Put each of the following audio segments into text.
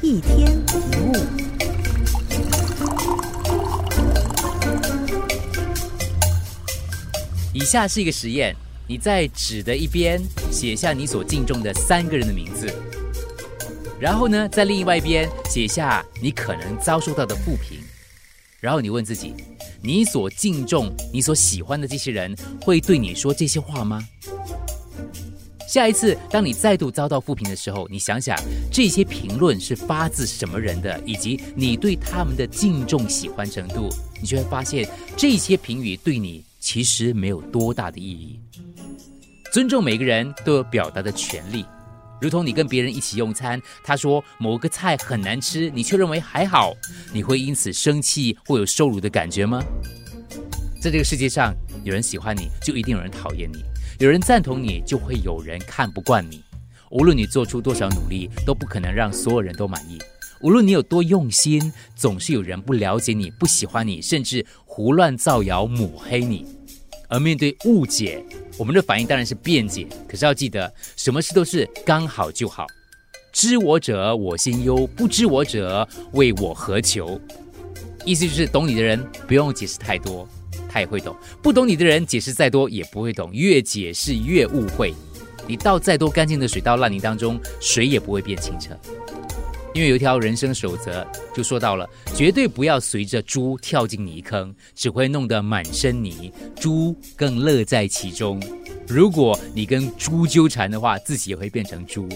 一天一物。以下是一个实验，你在纸的一边写下你所敬重的三个人的名字，然后呢，在另外一边写下你可能遭受到的不平，然后你问自己，你所敬重、你所喜欢的这些人会对你说这些话吗？下一次，当你再度遭到负评的时候，你想想这些评论是发自什么人的，以及你对他们的敬重、喜欢程度，你就会发现这些评语对你其实没有多大的意义。尊重每个人都有表达的权利，如同你跟别人一起用餐，他说某个菜很难吃，你却认为还好，你会因此生气或有受辱的感觉吗？在这个世界上，有人喜欢你，就一定有人讨厌你。有人赞同你，就会有人看不惯你。无论你做出多少努力，都不可能让所有人都满意。无论你有多用心，总是有人不了解你、不喜欢你，甚至胡乱造谣抹黑你。而面对误解，我们的反应当然是辩解。可是要记得，什么事都是刚好就好。知我者我心忧，不知我者为我何求？意思就是懂你的人不用解释太多。他也会懂，不懂你的人解释再多也不会懂，越解释越误会。你倒再多干净的水到烂泥当中，水也不会变清澈。因为有一条人生守则，就说到了：绝对不要随着猪跳进泥坑，只会弄得满身泥，猪更乐在其中。如果你跟猪纠缠的话，自己也会变成猪。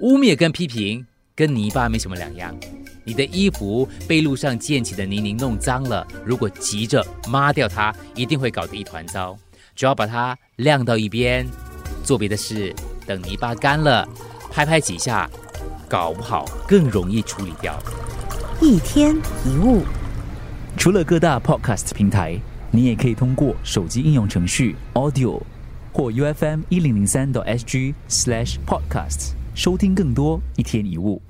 污蔑跟批评跟泥巴没什么两样。你的衣服被路上溅起的泥泞弄脏了，如果急着抹掉它，一定会搞得一团糟。只要把它晾到一边，做别的事，等泥巴干了，拍拍几下，搞不好更容易处理掉。一天一物，除了各大 podcast 平台，你也可以通过手机应用程序 Audio 或 U F M 一零零三 SG slash podcast 收听更多一天一物。